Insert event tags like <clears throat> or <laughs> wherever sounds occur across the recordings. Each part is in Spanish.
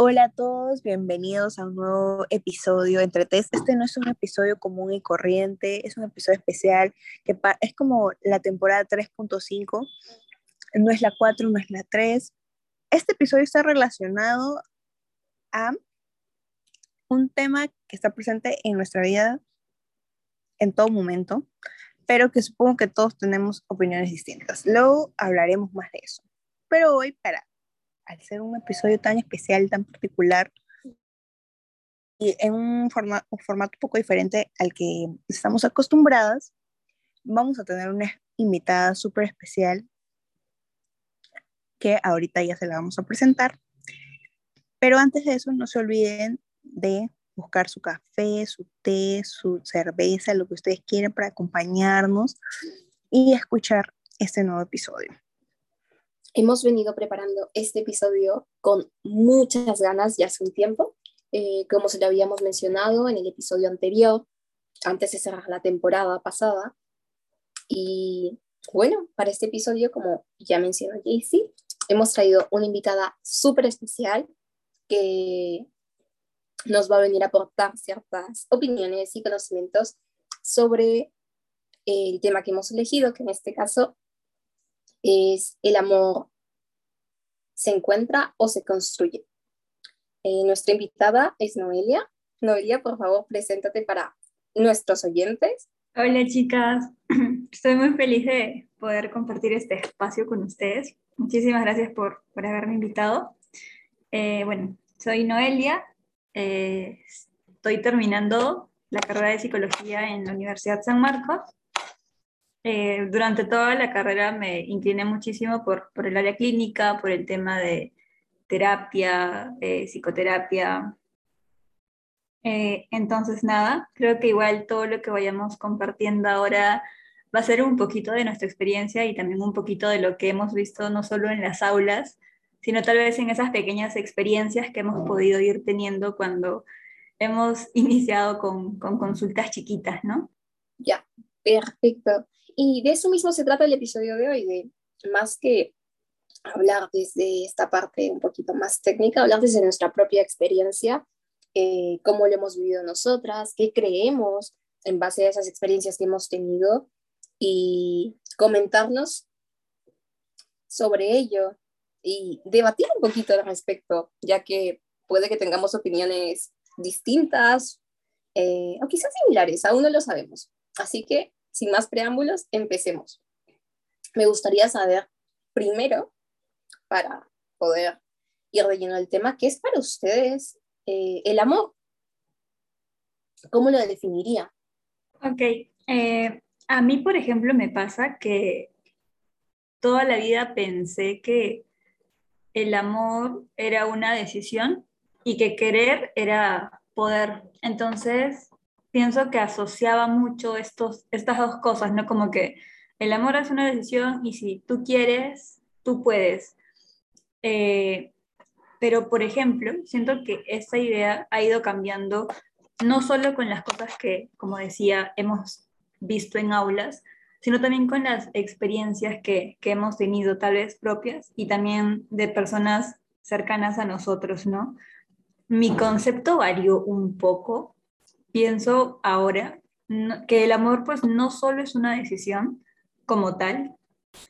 Hola a todos, bienvenidos a un nuevo episodio entre test. Este no es un episodio común y corriente, es un episodio especial que es como la temporada 3.5, no es la 4, no es la 3. Este episodio está relacionado a un tema que está presente en nuestra vida en todo momento, pero que supongo que todos tenemos opiniones distintas. Luego hablaremos más de eso. Pero hoy, para al ser un episodio tan especial, tan particular, y en un, formato un poco diferente al que estamos acostumbradas, vamos a tener una invitada súper especial que ahorita ya se la vamos a presentar. Pero antes de eso, no se olviden de buscar su café, su té, su cerveza, lo que ustedes quieran para acompañarnos y escuchar este nuevo episodio. Hemos venido preparando este episodio con muchas ganas ya hace un tiempo, eh, como se lo habíamos mencionado en el episodio anterior, antes de cerrar la temporada pasada. Y bueno, para este episodio, como ya mencionó Jaycee, hemos traído una invitada súper especial que nos va a venir a aportar ciertas opiniones y conocimientos sobre el tema que hemos elegido, que en este caso es el amor se encuentra o se construye. Eh, nuestra invitada es Noelia. Noelia, por favor, preséntate para nuestros oyentes. Hola chicas, <clears throat> estoy muy feliz de poder compartir este espacio con ustedes. Muchísimas gracias por, por haberme invitado. Eh, bueno, soy Noelia, eh, estoy terminando la carrera de psicología en la Universidad San Marcos eh, durante toda la carrera me incliné muchísimo por, por, el área clínica, por el tema de terapia, eh, psicoterapia. Eh, entonces, nada, creo que igual todo lo que vayamos compartiendo ahora va a ser un poquito de nuestra experiencia y también un poquito de lo que hemos visto no solo en las aulas, sino tal vez en esas pequeñas experiencias que hemos podido ir teniendo cuando hemos <laughs> iniciado con, con consultas chiquitas, ¿no? Ya, perfecto. Y de eso mismo se trata el episodio de hoy, de más que hablar desde esta parte un poquito más técnica, hablar desde nuestra propia experiencia, eh, cómo lo hemos vivido nosotras, qué creemos en base a esas experiencias que hemos tenido y comentarnos sobre ello y debatir un poquito al respecto, ya que puede que tengamos opiniones distintas eh, o quizás similares, aún no lo sabemos. Así que sin más preámbulos, empecemos. Me gustaría saber primero, para poder ir relleno el tema, ¿qué es para ustedes eh, el amor? ¿Cómo lo definiría? Ok, eh, a mí, por ejemplo, me pasa que toda la vida pensé que el amor era una decisión y que querer era poder. Entonces, pienso que asociaba mucho estos, estas dos cosas, ¿no? Como que el amor es una decisión y si tú quieres, tú puedes. Eh, pero, por ejemplo, siento que esa idea ha ido cambiando no solo con las cosas que, como decía, hemos visto en aulas, sino también con las experiencias que, que hemos tenido, tal vez propias, y también de personas cercanas a nosotros, ¿no? Mi concepto varió un poco, pienso ahora que el amor pues no solo es una decisión como tal,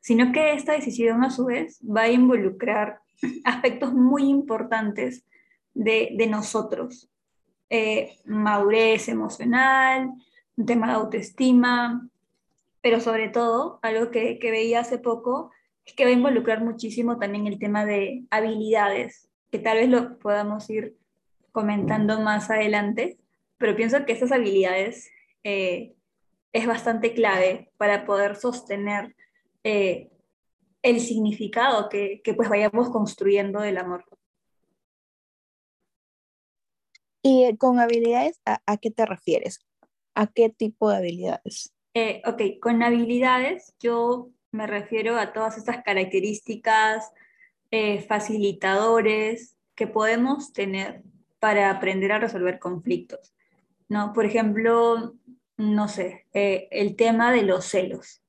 sino que esta decisión a su vez va a involucrar <laughs> aspectos muy importantes de, nosotros. Eh, madurez emocional, un tema de autoestima, pero sobre todo, algo que, que veía hace poco, es que va a involucrar muchísimo también el tema de habilidades, que tal vez lo podamos ir comentando más adelante, pero pienso que estas habilidades eh, es bastante clave para poder sostener eh, el significado que, que, pues vayamos construyendo del amor. ¿Y con habilidades a, a qué te refieres? ¿A qué tipo de habilidades? Eh, ok, con habilidades yo me refiero a todas estas características, facilitadores que podemos tener para aprender a resolver conflictos. ¿No? Por ejemplo, no sé, eh, el tema de los celos,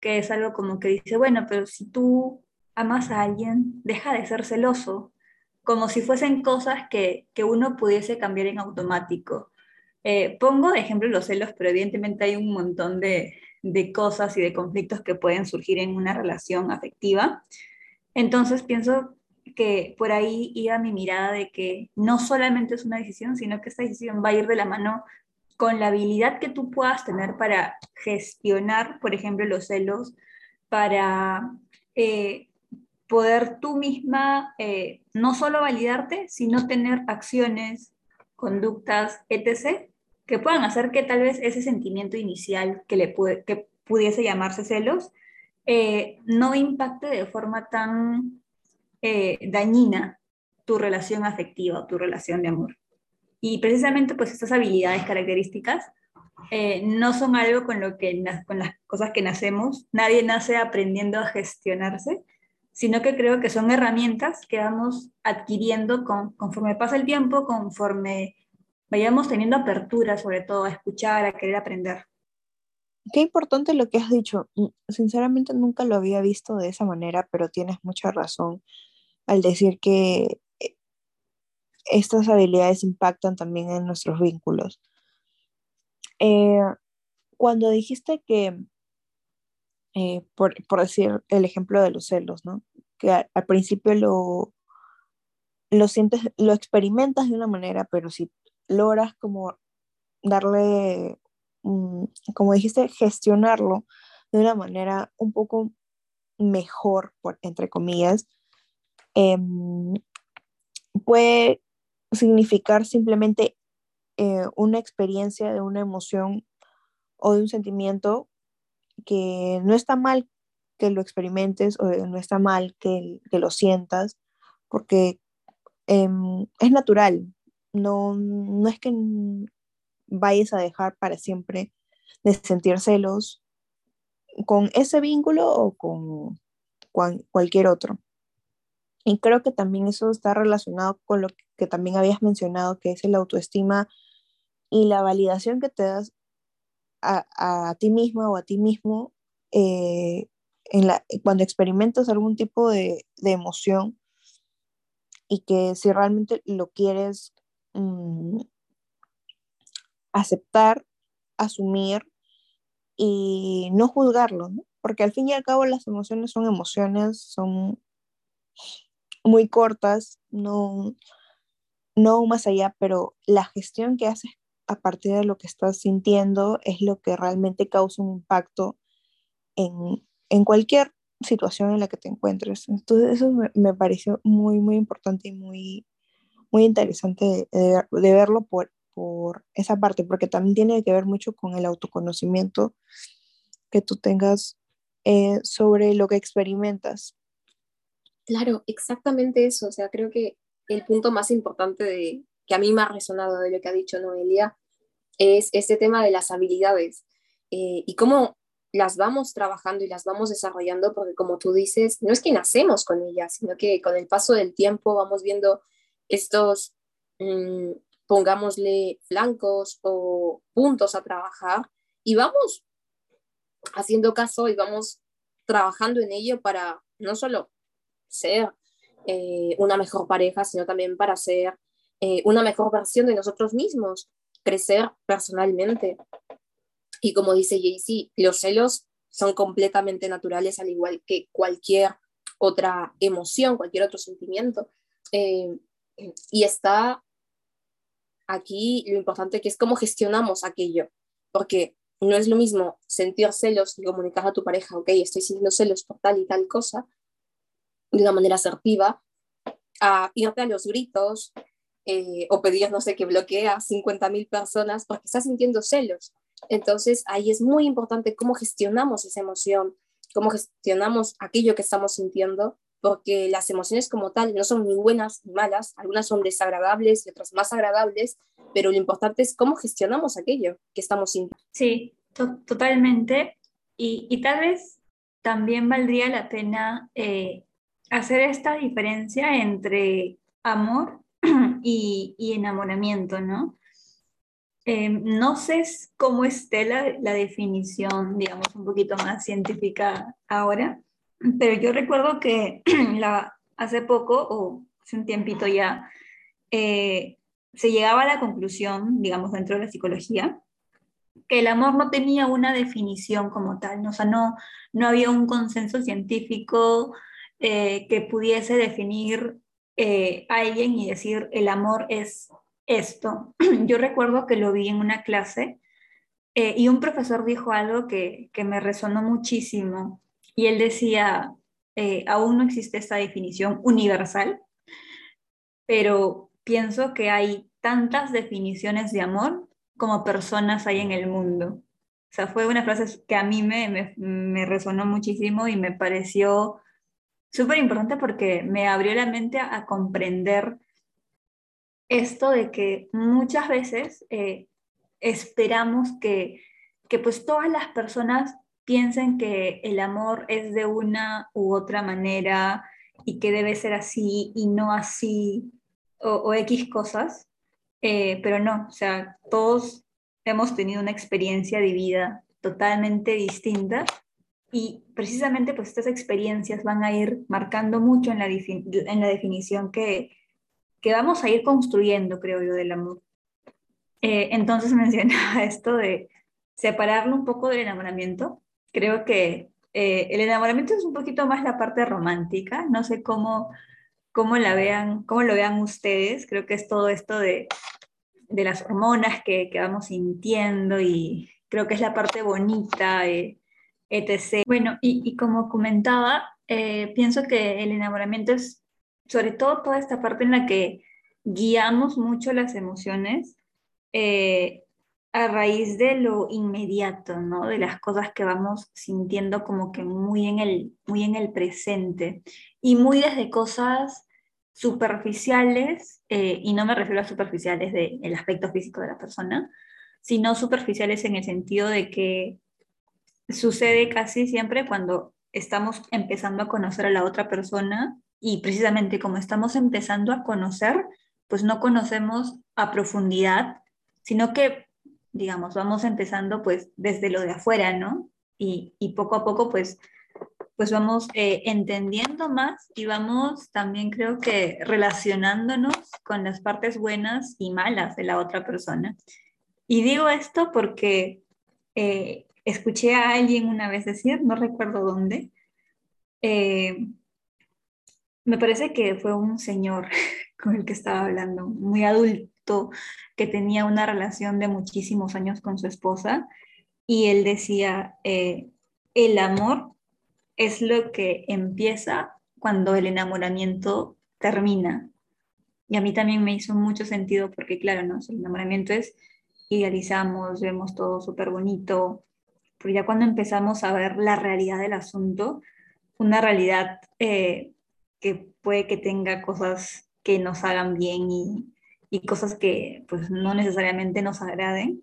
que es algo como que dice, bueno, pero si tú amas a alguien, deja de ser celoso, como si fuesen cosas que, que uno pudiese cambiar en automático. Eh, pongo de ejemplo los celos, pero evidentemente hay un montón de, de cosas y de conflictos que pueden surgir en una relación afectiva. Entonces pienso que por ahí iba mi mirada de que no solamente es una decisión, sino que esta decisión va a ir de la mano con la habilidad que tú puedas tener para gestionar, por ejemplo, los celos, para eh, poder tú misma eh, no solo validarte, sino tener acciones, conductas, etc., que puedan hacer que tal vez ese sentimiento inicial que, le que pudiese llamarse celos, eh, no impacte de forma tan dañina tu relación afectiva, tu relación de amor. Y precisamente pues estas habilidades, características, eh, no son algo con, lo que, con las cosas que nacemos. Nadie nace aprendiendo a gestionarse, sino que creo que son herramientas que vamos adquiriendo con, conforme pasa el tiempo, conforme vayamos teniendo apertura, sobre todo a escuchar, a querer aprender. Qué importante lo que has dicho. Sinceramente nunca lo había visto de esa manera, pero tienes mucha razón al decir que estas habilidades impactan también en nuestros vínculos. Eh, cuando dijiste que, eh, por, decir el ejemplo de los celos, ¿no? Que al, principio lo, lo sientes, lo experimentas de una manera, pero si logras como darle, como dijiste, gestionarlo de una manera un poco mejor, por, entre comillas, em, puede significar simplemente eh, una experiencia de una emoción o de un sentimiento que no está mal que lo experimentes o no está mal que, que lo sientas, porque em, es natural, no, no es que vayas a dejar para siempre de sentir celos con ese vínculo o con cualquier otro. Y creo que también eso está relacionado con lo que también habías mencionado, que es el autoestima y la validación que te das a, ti misma o a ti mismo eh, en la, cuando experimentas algún tipo de, emoción y que si realmente lo quieres mm, aceptar, asumir y no juzgarlo, porque al fin y al cabo las emociones son emociones, son muy cortas, no, no más allá, pero la gestión que haces a partir de lo que estás sintiendo es lo que realmente causa un impacto en, cualquier situación en la que te encuentres. Entonces eso me, pareció muy, muy importante y muy, muy interesante de, verlo por, por esa parte, porque también tiene que ver mucho con el autoconocimiento que tú tengas eh, sobre lo que experimentas. Claro, exactamente eso. O sea, creo que el punto más importante de, que a mí me ha resonado de lo que ha dicho Noelia es este tema de las habilidades eh, y cómo las vamos trabajando y las vamos desarrollando, porque como tú dices, no es que nacemos con ellas, sino que con el paso del tiempo vamos viendo estos, mm, pongámosle, flancos o puntos a trabajar y vamos haciendo caso y vamos trabajando en ello para no solo ser eh, una mejor pareja, sino también para ser eh, una mejor versión de nosotros mismos, crecer personalmente. Y como dice Jaycee, los celos son completamente naturales, al igual que cualquier otra emoción, cualquier otro sentimiento. Eh, y está aquí lo importante que es cómo gestionamos aquello, porque no es lo mismo sentir celos y comunicar a tu pareja, ok, estoy sintiendo celos por tal y tal cosa, de una manera asertiva, a irte a los gritos eh, o pedir, no sé, que bloquee a 50.000 personas porque estás sintiendo celos. Entonces ahí es muy importante cómo gestionamos esa emoción, cómo gestionamos aquello que estamos sintiendo, porque las emociones como tal no son ni buenas ni malas, algunas son desagradables y otras más agradables, pero lo importante es cómo gestionamos aquello que estamos sintiendo. Sí, totalmente. Y, y, tal vez también valdría la pena eh, hacer esta diferencia entre amor <clears throat> y, enamoramiento, ¿no? Eh, no sé cómo esté la, definición, digamos, un poquito más científica ahora, <clears throat> pero yo recuerdo que <clears throat> hace poco, o hace un tiempito ya, eh, se llegaba a la conclusión, digamos, dentro de la psicología, que el amor no tenía una definición como tal, ¿no? o sea, no, no había un consenso científico eh, que pudiese definir eh, a alguien y decir el amor es esto. <clears throat> Yo recuerdo que lo vi en una clase eh, y un profesor dijo algo que, que, me resonó muchísimo y él decía, aún no existe esta definición universal, pero pienso que hay tantas definiciones de amor como personas hay en el mundo. O sea, fue una frase que a mí me, me, resonó muchísimo y me pareció súper importante porque me abrió la mente a, comprender esto de que muchas veces eh, esperamos que, que pues todas las personas piensen que el amor es de una u otra manera y que debe ser así y no así o, o X cosas. Eh, pero no, o sea, todos hemos tenido una experiencia de vida totalmente distinta y precisamente pues estas experiencias van a ir marcando mucho en la, en la definición que, que vamos a ir construyendo, creo yo, del amor. Eh, entonces <laughs> mencionaba esto de separarlo un poco del enamoramiento. Creo que eh, el enamoramiento es un poquito más la parte romántica, no sé cómo, cómo, la vean, cómo lo vean ustedes, creo que es todo esto de de las hormonas que, que, vamos sintiendo y creo que es la parte bonita, eh, etc. Bueno, y, como comentaba, eh, pienso que el enamoramiento es sobre todo toda esta parte en la que guiamos mucho las emociones eh, a raíz de lo inmediato, ¿no? De las cosas que vamos sintiendo como que muy en el, muy en el presente y muy desde cosas superficiales, eh, y no me refiero a superficiales del aspecto físico de la persona, sino superficiales en el sentido de que sucede casi siempre cuando estamos empezando a conocer a la otra persona y precisamente como estamos empezando a conocer, pues no conocemos a profundidad, sino que, digamos, vamos empezando pues desde lo de afuera, ¿no? Y, y poco a poco pues pues vamos eh, entendiendo más y vamos también creo que relacionándonos con las partes buenas y malas de la otra persona. Y digo esto porque eh, escuché a alguien una vez decir, no recuerdo dónde, eh, me parece que fue un señor <laughs> con el que estaba hablando, muy adulto, que tenía una relación de muchísimos años con su esposa, y él decía, el amor es lo que empieza cuando el enamoramiento termina. Y a mí también me hizo mucho sentido porque, claro, ¿no? el enamoramiento es idealizamos, vemos todo súper bonito, pero ya cuando empezamos a ver la realidad del asunto, una realidad eh, que puede que tenga cosas que nos hagan bien y, y cosas que pues no necesariamente nos agraden,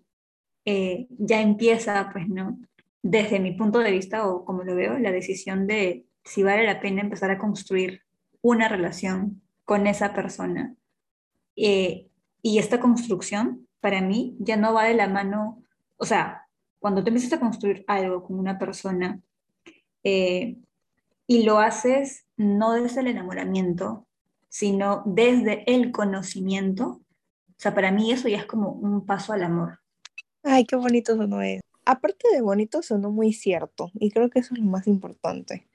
eh, ya empieza pues no desde mi punto de vista o como lo veo, la decisión de si vale la pena empezar a construir una relación con esa persona. Eh, y esta construcción, para mí, ya no va de la mano, o sea, cuando te empiezas a construir algo con una persona eh, y lo haces no desde el enamoramiento, sino desde el conocimiento, o sea, para mí eso ya es como un paso al amor. Ay, qué bonito eso no es aparte de bonito, sonó muy cierto y creo que eso es lo más importante.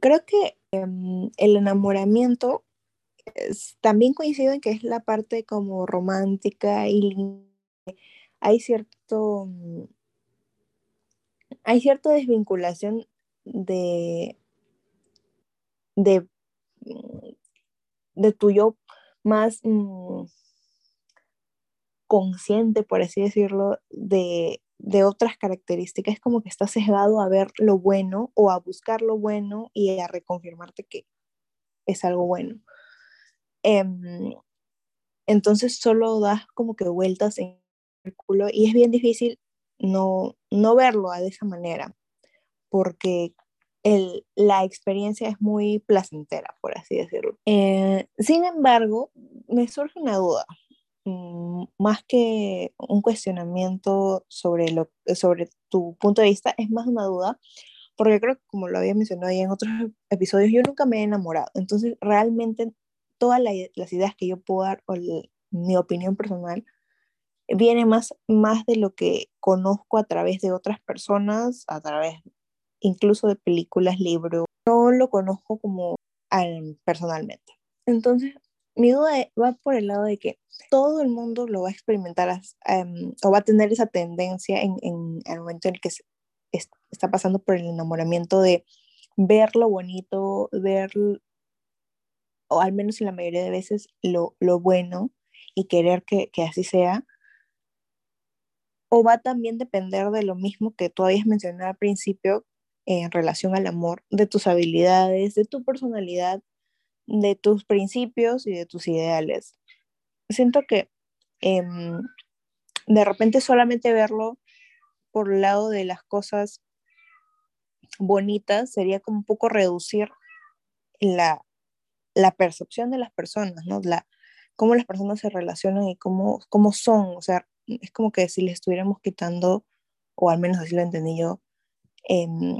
Creo que em, el enamoramiento también coincido en que es la parte como romántica y hay cierto mm, hay cierta desvinculación de de, de tu yo más mm, consciente, por así decirlo, de de otras características, es como que estás sesgado a ver lo bueno o a buscar lo bueno y a reconfirmarte que es algo bueno. Em, entonces solo das como que vueltas en el círculo y es bien difícil no, no verlo de esa manera, porque el, la experiencia es muy placentera, por así decirlo. Eh, sin embargo, me surge una duda. Mm, más que un cuestionamiento sobre, lo, sobre tu punto de vista, es más una duda, porque creo que como lo había mencionado ya en otros episodios, yo nunca me he enamorado. Entonces, realmente todas las ideas que yo puedo dar o mi opinión personal viene más, más de lo que conozco a través de otras personas, a través incluso de películas, libros. No lo conozco como personalmente. Entonces, mi duda va por el lado de que todo el mundo lo va a experimentar em, o va a tener esa tendencia en, en, el momento en el que está pasando por el enamoramiento de ver lo bonito, ver, o al menos en la mayoría de veces, lo, lo bueno y querer que, que, así sea. O va también depender de lo mismo que tú habías mencionado al principio en relación al amor, de tus habilidades, de tu personalidad, de tus principios y de tus ideales. Siento que em, de repente solamente verlo por el lado de las cosas bonitas sería como un poco reducir la, la percepción de las personas, ¿no? La, cómo las personas se relacionan y cómo, cómo son. O sea, es como que si les estuviéramos quitando, o al menos así lo entendí yo, em,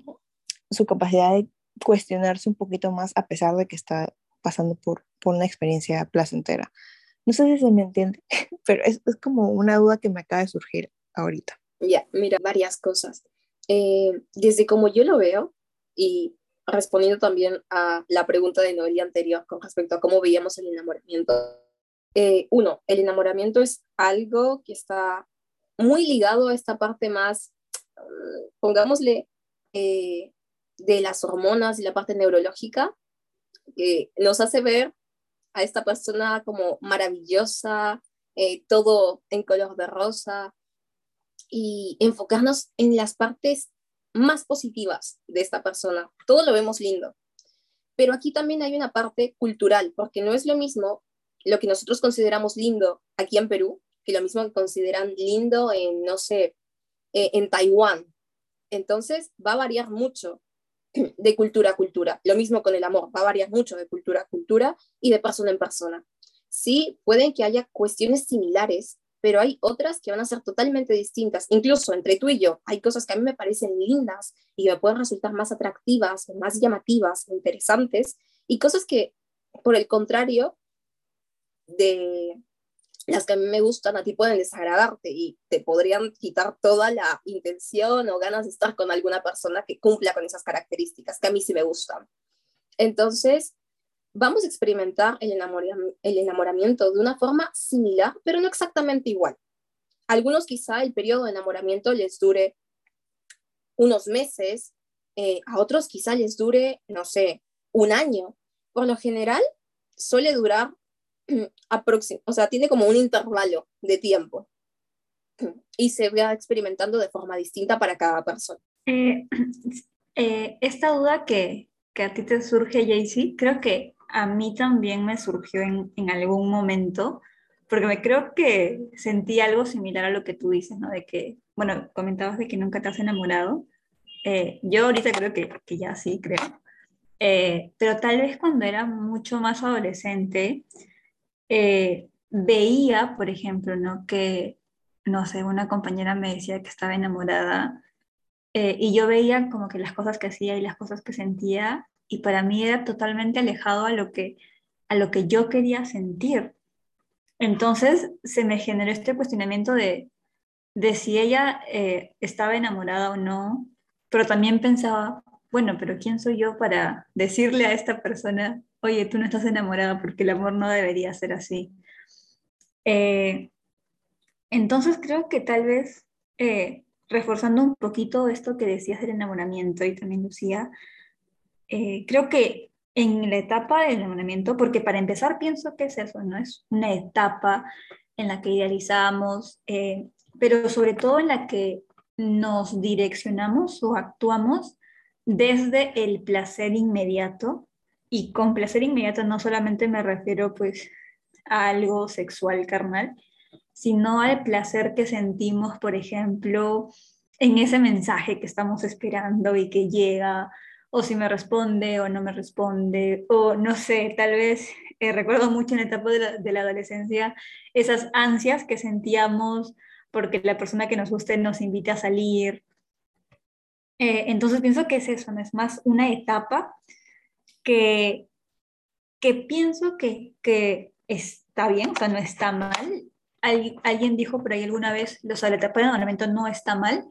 su capacidad de cuestionarse un poquito más a pesar de que está pasando por, por una experiencia placentera. No sé si se me entiende, <laughs> pero es, es como una duda que me acaba de surgir ahorita. Ya, mira, varias cosas. Eh, desde como yo lo veo, y respondiendo también a la pregunta de Noelia anterior con respecto a cómo veíamos el enamoramiento. Eh, uno, el enamoramiento es algo que está muy ligado a esta parte más, mm, pongámosle, eh, de las hormonas y la parte neurológica, que nos hace ver a esta persona como maravillosa, todo en color de rosa, y enfocarnos en las partes más positivas de esta persona. Todo lo vemos lindo. Pero aquí también hay una parte cultural, porque no es lo mismo lo que nosotros consideramos lindo aquí en Perú que lo mismo que consideran lindo en, no sé, eh, en Taiwán. Entonces va a variar mucho de cultura a cultura. Lo mismo con el amor, va a variar mucho de cultura a cultura y de persona en persona. Sí, pueden que haya cuestiones similares, pero hay otras que van a ser totalmente distintas. Incluso entre tú y yo, hay cosas que a mí me parecen lindas y me pueden resultar más atractivas, más llamativas, interesantes, y cosas que, por el contrario, de las que a mí me gustan, a ti pueden desagradarte y te podrían quitar toda la intención o ganas de estar con alguna persona que cumpla con esas características que a mí sí me gustan. Entonces, vamos a experimentar el, enamoramiento de una forma similar, pero no exactamente igual. algunos quizá el periodo de enamoramiento les dure unos meses, eh, a otros quizá les dure, no sé, un año. Por lo general, suele durar <clears throat> o sea, tiene como un intervalo de tiempo <clears throat> y se va experimentando de forma distinta para cada persona. Eh, <clears throat> eh, esta duda que, que a ti te surge, Jaycee, creo que a mí también me surgió en, en, algún momento, porque me creo que sentí algo similar a lo que tú dices, ¿no? De que, bueno, comentabas de que nunca te has enamorado. Eh, yo ahorita creo que, que ya sí, creo. Eh, pero tal vez cuando era mucho más adolescente, eh, veía, por ejemplo, ¿no? Que, no sé, una compañera me decía que estaba enamorada y yo veía como que las cosas que hacía y las cosas que sentía y para mí era totalmente alejado a lo que, a lo que yo quería sentir. Entonces se me generó este cuestionamiento de, de si ella eh, estaba enamorada o no, pero también pensaba, bueno, pero ¿quién soy yo para decirle a esta persona, oye, tú no estás enamorada porque el amor no debería ser así? Eh, entonces creo que tal vez, eh, reforzando un poquito esto que decías del enamoramiento y también Lucía, eh, creo que en la etapa del enamoramiento, porque para empezar pienso que es eso, ¿no? Es una etapa en la que idealizamos, pero sobre todo en la que nos direccionamos o actuamos desde el placer inmediato. Y con placer inmediato no solamente me refiero pues a algo sexual carnal, sino al placer que sentimos, por ejemplo, en ese mensaje que estamos esperando y que llega, o si me responde o no me responde, o no sé, tal vez eh, recuerdo mucho en la etapa de la, adolescencia esas ansias que sentíamos porque la persona que nos guste nos invita a salir. Eh, entonces pienso que es eso, ¿no? es más una etapa que que pienso que, que está bien, o sea, no está mal. alguien dijo por ahí alguna vez, la etapa de enamoramiento no está mal.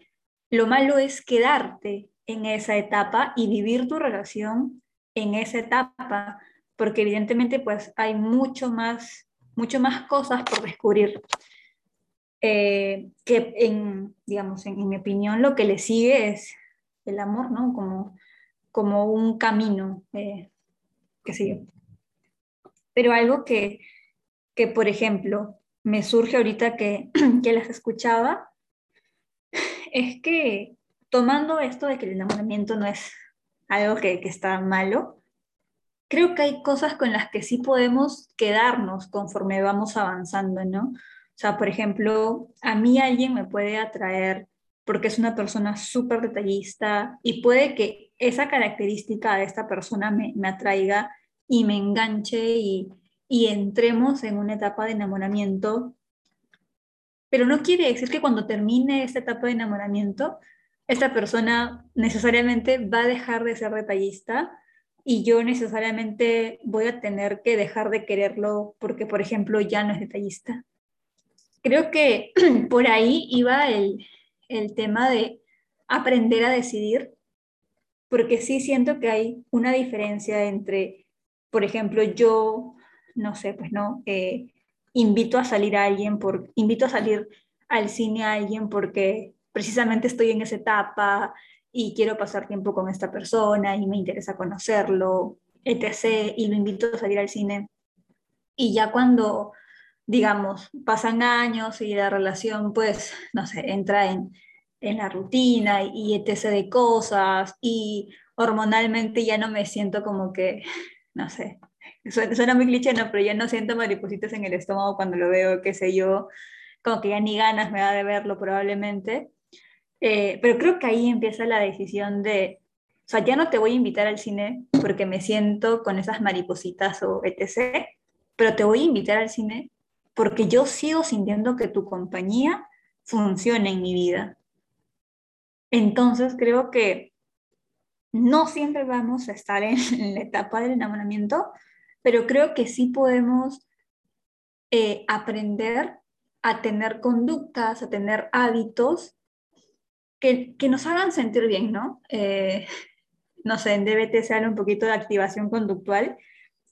Lo malo es quedarte en esa etapa y vivir tu relación en esa etapa, porque evidentemente pues hay mucho más, mucho más cosas por descubrir. Eh, que en, digamos, en, mi opinión lo que le sigue es el amor, ¿no? Como, como un camino, eh, qué sé yo. Pero algo que, que, por ejemplo, me surge ahorita que, <clears throat> que las escuchaba, es que tomando esto de que el enamoramiento no es algo que, que está malo, creo que hay cosas con las que sí podemos quedarnos conforme vamos avanzando, ¿no? O sea, por ejemplo, a mí alguien me puede atraer porque es una persona súper detallista y puede que esa característica de esta persona me, atraiga y me enganche y, y entremos en una etapa de enamoramiento. Pero no quiere decir que cuando termine esta etapa de enamoramiento, esta persona necesariamente va a dejar de ser detallista y yo necesariamente voy a tener que dejar de quererlo porque, por ejemplo, ya no es detallista creo que <clears throat> por ahí iba el, el tema de aprender a decidir, porque sí siento que hay una diferencia entre, por ejemplo, yo, no sé, pues no, eh, invito a salir a alguien, por, invito a salir al cine a alguien porque precisamente estoy en esa etapa y quiero pasar tiempo con esta persona y me interesa conocerlo, etc. Y lo invito a salir al cine. Y ya cuando digamos, pasan años y la relación, pues, no sé, entra en, en la rutina y, etc. de cosas y hormonalmente ya no me siento como que, no sé, suena, muy cliché, no, pero ya no siento maripositas en el estómago cuando lo veo, qué sé yo, como que ya ni ganas me da de verlo probablemente. Eh, pero creo que ahí empieza la decisión de, o sea, ya no te voy a invitar al cine porque me siento con esas maripositas o etc., pero te voy a invitar al cine porque yo sigo sintiendo que tu compañía funciona en mi vida. Entonces creo que no siempre vamos a estar en, <laughs> la etapa del enamoramiento, pero creo que sí podemos eh, aprender a tener conductas, a tener hábitos que, nos hagan sentir bien, ¿no? Eh, <laughs> no sé, en DBT se habla un poquito de activación conductual,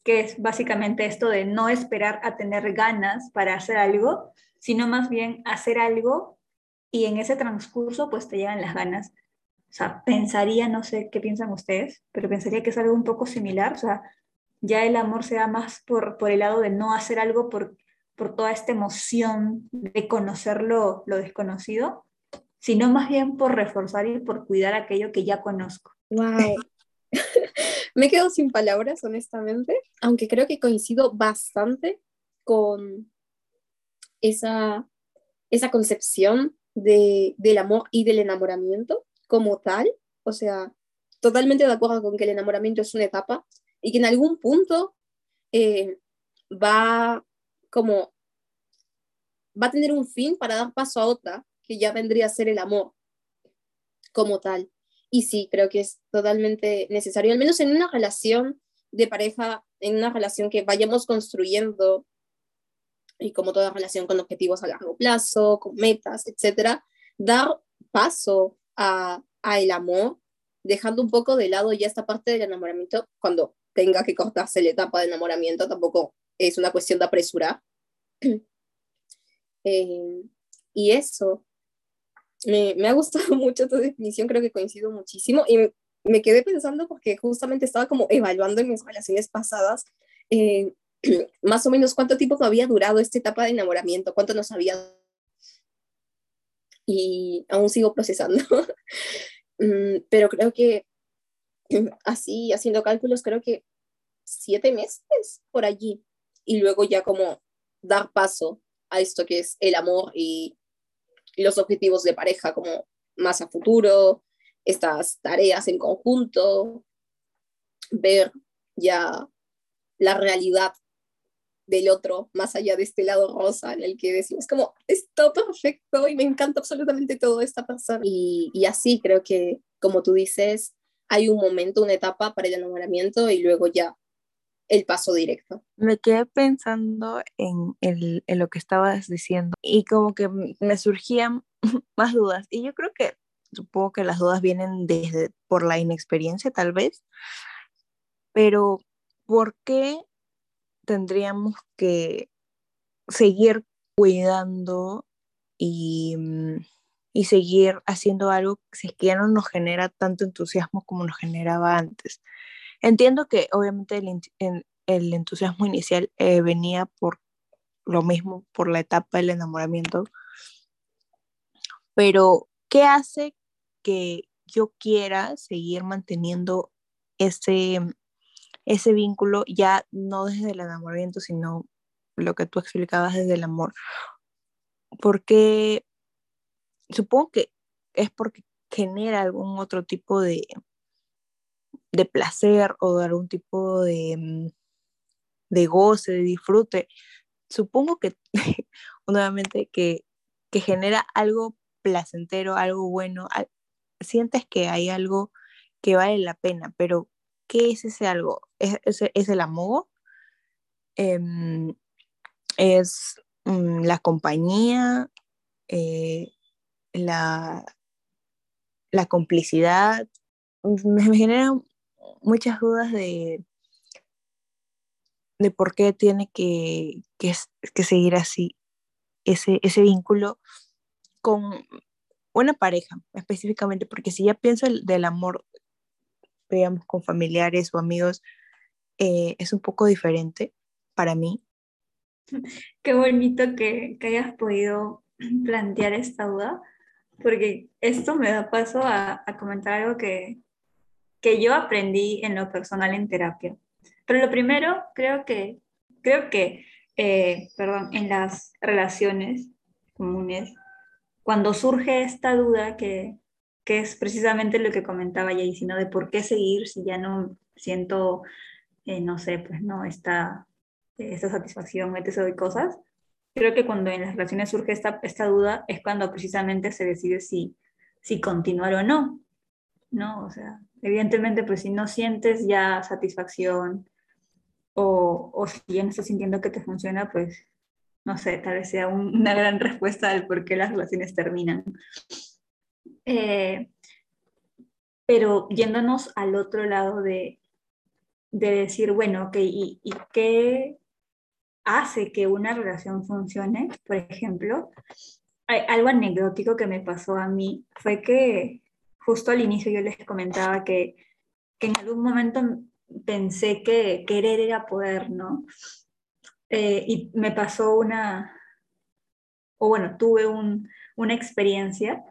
que es básicamente esto de no esperar a tener ganas para hacer algo, sino más bien hacer algo y en ese transcurso pues te llegan las ganas. O sea, pensaría, no sé qué piensan ustedes, pero pensaría que es algo un poco similar, o sea, ya el amor se da más por, por el lado de no hacer algo por, por toda esta emoción de conocer lo, lo desconocido, sino más bien por reforzar y por cuidar aquello que ya conozco. Wow. <laughs> Me quedo sin palabras, honestamente, aunque creo que coincido bastante con esa, esa concepción de, del amor y del enamoramiento como tal. O sea, totalmente de acuerdo con que el enamoramiento es una etapa y que en algún punto eh, va como va a tener un fin para dar paso a otra, que ya vendría a ser el amor como tal. Y sí, creo que es totalmente necesario, al menos en una relación de pareja, en una relación que vayamos construyendo, y como toda relación con objetivos a largo plazo, con metas, etcétera, dar paso a, a el amor, dejando un poco de lado ya esta parte del enamoramiento cuando tenga que cortarse la etapa de enamoramiento, tampoco es una cuestión de apresurar. <clears throat> Eh, y eso, me, me, ha gustado <laughs> mucho tu definición, creo que coincido muchísimo y me, quedé pensando porque justamente estaba como evaluando en mis relaciones pasadas eh, más o menos cuánto tiempo había durado esta etapa de enamoramiento, cuánto nos había... Y aún sigo procesando. <laughs> Mm, pero creo que así, haciendo cálculos, creo que siete meses por allí. Y luego ya como dar paso a esto que es el amor y los objetivos de pareja como más a futuro, estas tareas en conjunto, ver ya la realidad del otro más allá de este lado rosa en el que decimos como es todo perfecto y me encanta absolutamente todo esta persona y, y así creo que como tú dices hay un momento, una etapa para el enamoramiento y luego ya el paso directo. Me quedé pensando en, en lo que estabas diciendo y como que me surgían <laughs> más dudas. Y yo creo que supongo que las dudas vienen desde por la inexperiencia tal vez, pero ¿por qué tendríamos que seguir cuidando y, mm, y seguir haciendo algo si es que ya no nos genera tanto entusiasmo como nos generaba antes? Entiendo que obviamente el, el entusiasmo inicial eh, venía por lo mismo, por la etapa del enamoramiento, pero ¿qué hace que yo quiera seguir manteniendo ese, ese vínculo ya no desde el enamoramiento, sino lo que tú explicabas desde el amor? Porque supongo que es porque genera algún otro tipo de, de placer o de algún tipo de, mm, de goce, de disfrute. Supongo que, <laughs> nuevamente, que, que genera algo placentero, algo bueno, sientes que hay algo que vale la pena, pero ¿qué es ese algo? ¿Es, es, el amor? Em, ¿Es mm, la compañía? Eh, la, la complicidad? Me, generan muchas dudas de, de por qué tiene que, que, que seguir así ese, ese vínculo con una pareja específicamente, porque si ya pienso del amor, digamos, con familiares o amigos, eh, es un poco diferente para mí. Qué bonito que, que, hayas podido <clears throat> plantear esta duda, porque esto me da paso a, a comentar algo que, que yo aprendí en lo personal en terapia. Pero lo primero, creo que, creo que eh, perdón, en las relaciones comunes, cuando surge esta duda que, que es precisamente lo que comentaba ya, sino de por qué seguir si ya no siento, eh, no sé, pues no, esta, esta satisfacción, etc. de cosas, creo que cuando en las relaciones surge esta, esta duda es cuando precisamente se decide si, si continuar o no, ¿no? O sea, evidentemente, pues si no sientes ya satisfacción, o, o si ya no estás sintiendo que te funciona, pues no sé, tal vez sea una gran <laughs> respuesta al por qué las relaciones terminan. Eh, pero yéndonos al otro lado de, de decir, bueno, ok, ¿y, ¿y, qué hace que una relación funcione? Por ejemplo, algo anecdótico que me pasó a mí fue que justo al inicio yo les comentaba que, que en algún momento pensé que querer era poder, ¿no? Eh, y me pasó una, o bueno, tuve un, una experiencia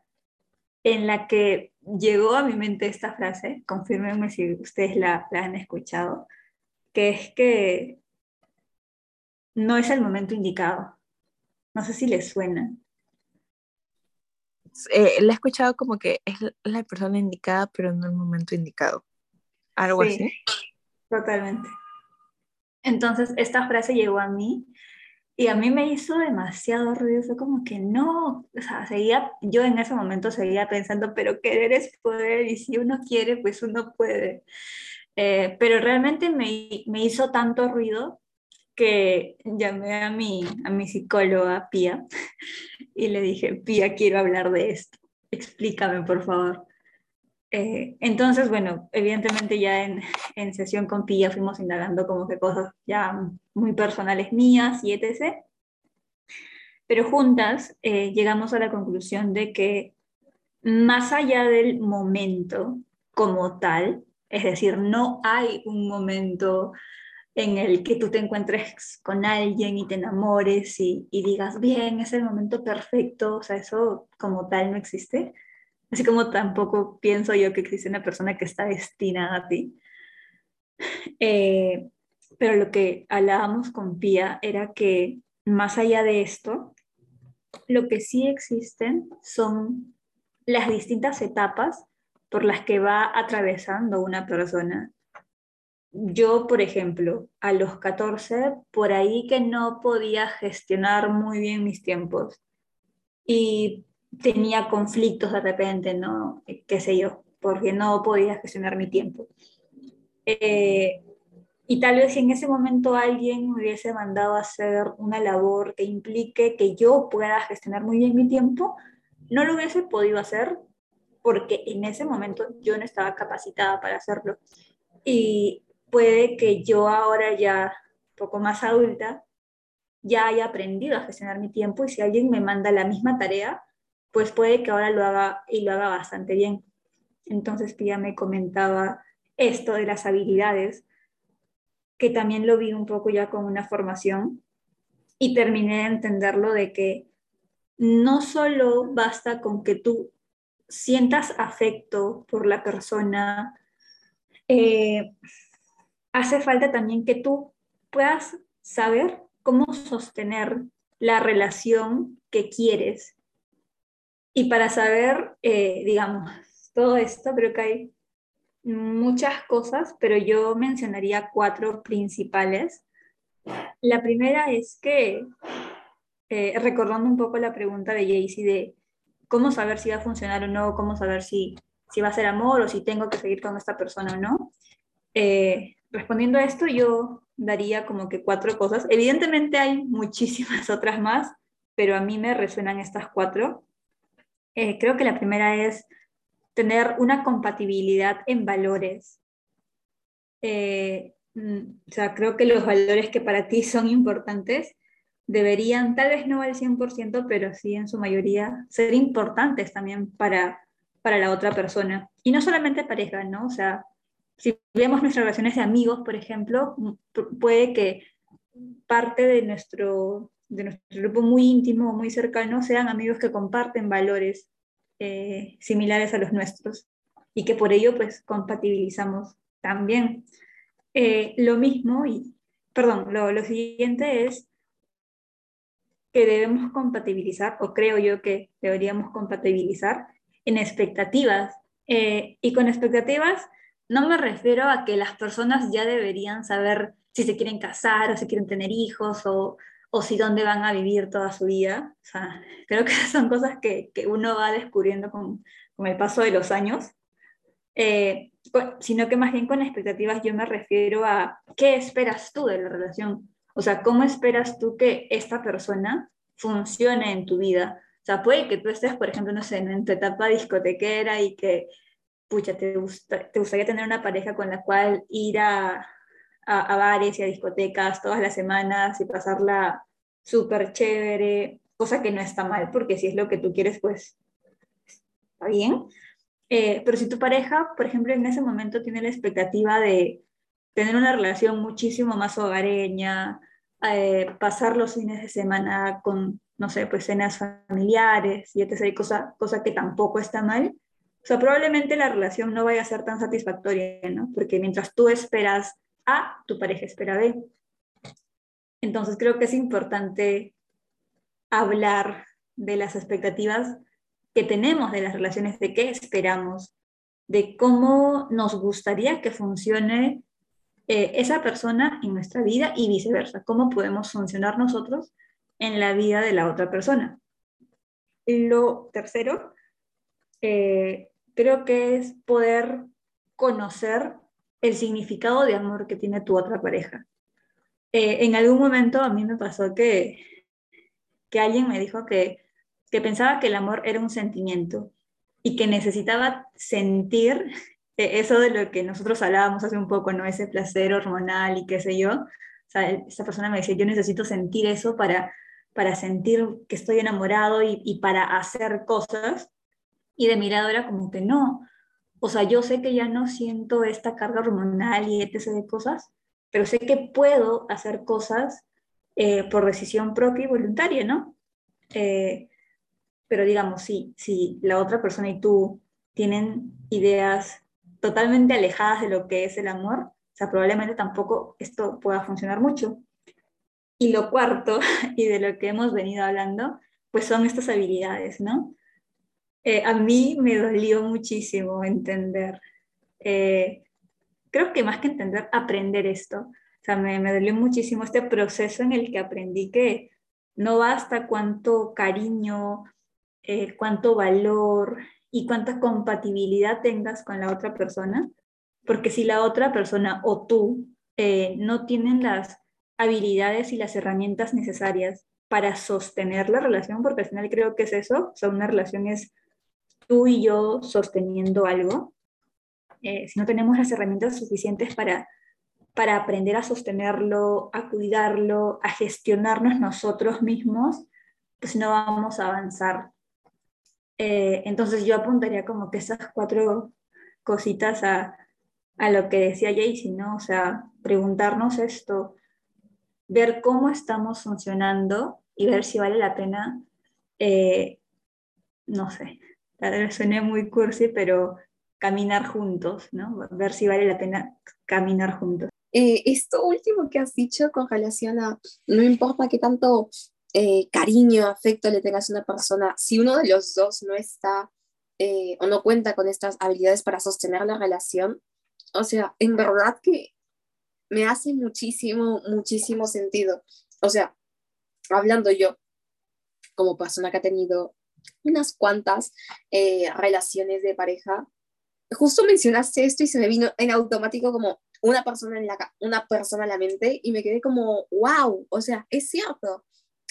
en la que llegó a mi mente esta frase, confírmenme si ustedes la, la han escuchado, que es que no es el momento indicado. No sé si les suena. Eh, la he escuchado como que es la persona indicada, pero no el momento indicado. Algo así. Totalmente. Entonces, esta frase llegó a mí y a mí me hizo demasiado ruido, fue como que no, o sea, seguía, yo en ese momento seguía pensando, pero querer es poder y si uno quiere, pues uno puede. Eh, pero realmente me, me, hizo tanto ruido que llamé a mi, a mi psicóloga, Pía, <laughs> y le dije, Pía, quiero hablar de esto, explícame, por favor. Eh, entonces, bueno, evidentemente ya en, en, sesión con Pilla fuimos indagando como que cosas ya muy personales mías y etc. Pero juntas eh, llegamos a la conclusión de que más allá del momento como tal, es decir, no hay un momento en el que tú te encuentres con alguien y te enamores y, y digas, bien, es el momento perfecto, o sea, eso como tal no existe Así como tampoco pienso yo que existe una persona que está destinada a ti. Eh, pero lo que hablábamos con Pía era que más allá de esto, lo que sí existen son las distintas etapas por las que va atravesando una persona. Yo, por ejemplo, a los 14, por ahí que no podía gestionar muy bien mis tiempos. Y tenía conflictos de repente, ¿no? Eh, qué sé yo, porque no podía gestionar mi tiempo. Eh, y tal vez si en ese momento alguien me hubiese mandado a hacer una labor que implique que yo pueda gestionar muy bien mi tiempo, no lo hubiese podido hacer porque en ese momento yo no estaba capacitada para hacerlo. Y puede que yo ahora ya, poco más adulta, ya haya aprendido a gestionar mi tiempo y si alguien me manda la misma tarea, pues puede que ahora lo haga y lo haga bastante bien. Entonces Pia me comentaba esto de las habilidades, que también lo vi un poco ya con una formación y terminé de entenderlo de que no solo basta con que tú sientas afecto por la persona, eh, hace falta también que tú puedas saber cómo sostener la relación que quieres. Y para saber, eh, digamos, todo esto, creo que hay muchas cosas, pero yo mencionaría cuatro principales. La primera es que, eh, recordando un poco la pregunta de Jaycee de cómo saber si va a funcionar o no, cómo saber si, si va a ser amor o si tengo que seguir con esta persona o no, eh, respondiendo a esto yo daría como que cuatro cosas. Evidentemente hay muchísimas <laughs> otras más, pero a mí me resuenan estas cuatro. Eh, creo que la primera es tener una compatibilidad en valores. Eh, mm, o sea, creo que los valores que para ti son importantes deberían, tal vez no al 100%, pero sí en su mayoría, ser importantes también para, para la otra persona. Y no solamente pareja, ¿no? O sea, si vemos nuestras relaciones de amigos, por ejemplo, mm, puede que parte de nuestro, de nuestro grupo muy íntimo, muy cercano, sean amigos que comparten valores eh, similares a los nuestros y que por ello pues compatibilizamos también. Eh, lo mismo, y perdón, lo, lo siguiente es que debemos compatibilizar, o creo yo que deberíamos compatibilizar en expectativas. Eh, y con expectativas no me refiero a que las personas ya deberían saber si se quieren casar o si quieren tener hijos o, o si dónde van a vivir toda su vida. O sea, <laughs> creo que son cosas que, que uno va descubriendo con, con, el paso de los años, eh, sino que más bien con expectativas yo me refiero a qué esperas tú de la relación. O sea, ¿cómo esperas tú que esta persona funcione en tu vida? O sea, puede que tú estés, por ejemplo, no sé, en tu etapa discotequera y que, pucha, te, gusta, te gustaría tener una pareja con la cual ir a, a, bares y a discotecas todas las semanas y pasarla súper chévere, cosa que no está mal, porque si es lo que tú quieres, pues está bien. Eh, pero si tu pareja, por ejemplo, en ese momento tiene la expectativa de tener una relación muchísimo más hogareña, eh, pasar los fines de semana con, no sé, pues cenas familiares y etc., cosa, cosa que tampoco está mal, o sea, probablemente la relación no vaya a ser tan satisfactoria, ¿no? Porque mientras tú esperas a, tu pareja espera B. Entonces creo que es importante hablar de las expectativas que tenemos de las relaciones, de qué esperamos, de cómo nos gustaría que funcione eh, esa persona en nuestra vida y viceversa, cómo podemos funcionar nosotros en la vida de la otra persona. Lo tercero, eh, creo que es poder conocer el significado de amor que tiene tu otra pareja. Eh, en algún momento a mí me pasó que, que alguien me dijo que, que pensaba que el amor era un sentimiento y que necesitaba sentir eh, eso de lo que nosotros hablábamos hace un poco, ¿no? Ese placer hormonal y qué sé yo. O sea, esa persona me decía, yo necesito sentir eso para, para sentir que estoy enamorado y, y para hacer cosas. Y de mi lado era como que no, o sea, yo sé que ya no siento esta carga hormonal y etc. de cosas, pero sé que puedo hacer cosas eh, por decisión propia y voluntaria, ¿no? Eh, pero digamos, si, si la otra persona y tú tienen ideas totalmente alejadas de lo que es el amor, o sea, probablemente tampoco esto pueda funcionar mucho. Y lo cuarto, <laughs> y de lo que hemos venido hablando, pues son estas habilidades, ¿no? Eh, a mí me dolió muchísimo entender, eh, creo que más que entender, aprender esto. O sea, me, me dolió muchísimo este proceso en el que aprendí que no basta cuánto cariño, eh, cuánto valor y cuánta compatibilidad tengas con la otra persona, porque si la otra persona o tú eh, no tienen las habilidades y las herramientas necesarias para sostener la relación, porque al final creo que es eso, o sea, una relación es tú y yo sosteniendo algo, eh, si no tenemos las herramientas suficientes para, para aprender a sostenerlo, a cuidarlo, a gestionarnos nosotros mismos, pues no vamos a avanzar. Eh, entonces yo apuntaría como que esas cuatro cositas a, a lo que decía Jaycee, ¿no? O sea, preguntarnos esto, ver cómo estamos funcionando y ver si vale la pena, eh, no sé, tal vez suene muy cursi, pero caminar juntos, ¿no? Ver si vale la pena caminar juntos. Eh, esto último que has dicho con relación a no importa qué tanto eh, cariño, afecto le tengas a una persona, si uno de los dos no está eh, o no cuenta con estas habilidades para sostener la relación, o sea, en verdad que me hace muchísimo, muchísimo sentido. O sea, hablando yo como persona que ha tenido unas cuantas relaciones de pareja, justo mencionaste esto y se me vino en automático como una persona en la, una persona en la mente y me quedé como, wow, o sea, es cierto.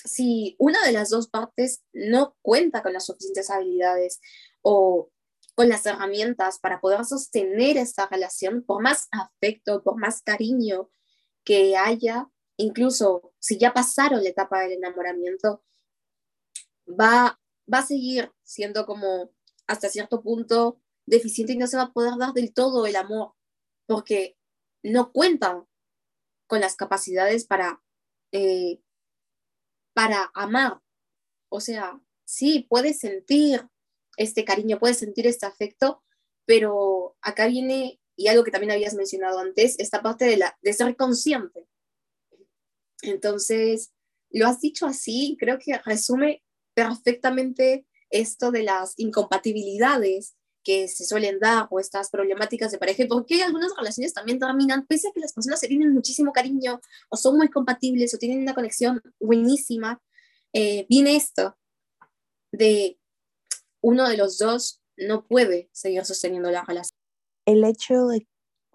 Si una de las dos partes no cuenta con las suficientes habilidades o con las herramientas para poder sostener esta relación, por más afecto, por más cariño que haya, incluso si ya pasaron la etapa del enamoramiento, va, va a seguir siendo como hasta cierto punto deficiente y no se va a poder dar del todo el amor, porque no cuentan con las capacidades para, eh, para amar. O sea, sí, puedes sentir este cariño, puedes sentir este afecto, pero acá viene, y algo que también habías mencionado antes, esta parte de, la, de ser consciente. Entonces, lo has dicho así, creo que resume perfectamente esto de las incompatibilidades que se suelen dar o estas problemáticas de pareja, porque algunas relaciones también terminan, pese a que las personas se tienen muchísimo cariño o son muy compatibles o tienen una conexión buenísima, eh, viene esto de uno de los dos no puede seguir sosteniendo la relación. El hecho de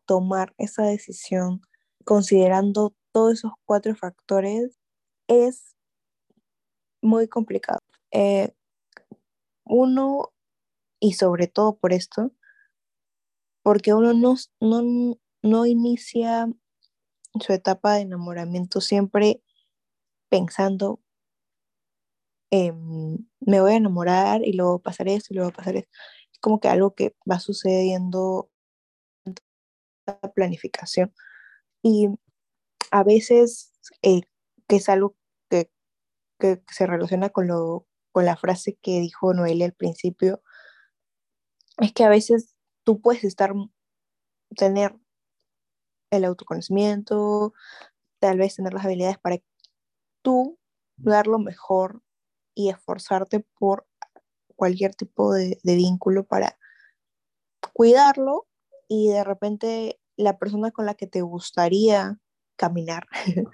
tomar esa decisión considerando todos esos cuatro factores es muy complicado. Eh, uno y sobre todo por esto, porque uno no, no, no inicia su etapa de enamoramiento siempre pensando, me voy a enamorar y luego pasar esto y luego pasar esto. Es como que algo que va sucediendo la planificación. Y a veces, eh, que es algo que, que, se relaciona con, lo, con la frase que dijo Noelia al principio, es que a veces tú puedes estar, tener el autoconocimiento, tal vez tener las habilidades para tú dar lo mejor y esforzarte por cualquier tipo de, de vínculo para cuidarlo y de repente la persona con la que te gustaría caminar, <laughs>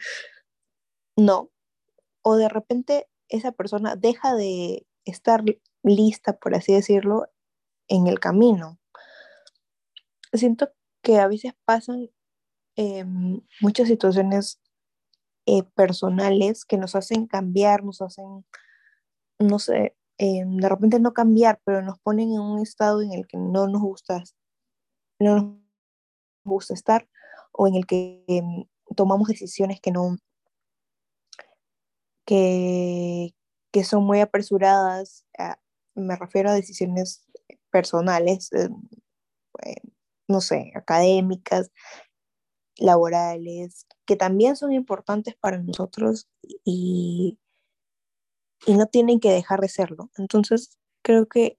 no. O de repente esa persona deja de estar lista, por así decirlo, en el camino. Siento que a veces pasan em, muchas situaciones eh, personales que nos hacen cambiar, nos hacen, no sé, em, de repente no cambiar, pero nos ponen en un estado en el que no nos gusta, no nos gusta estar o en el que em, tomamos decisiones que no, que, que son muy apresuradas. Ah, me refiero a decisiones personales, eh, eh, no sé, académicas, laborales, que también son importantes para nosotros y, y no tienen que dejar de serlo. Entonces, creo que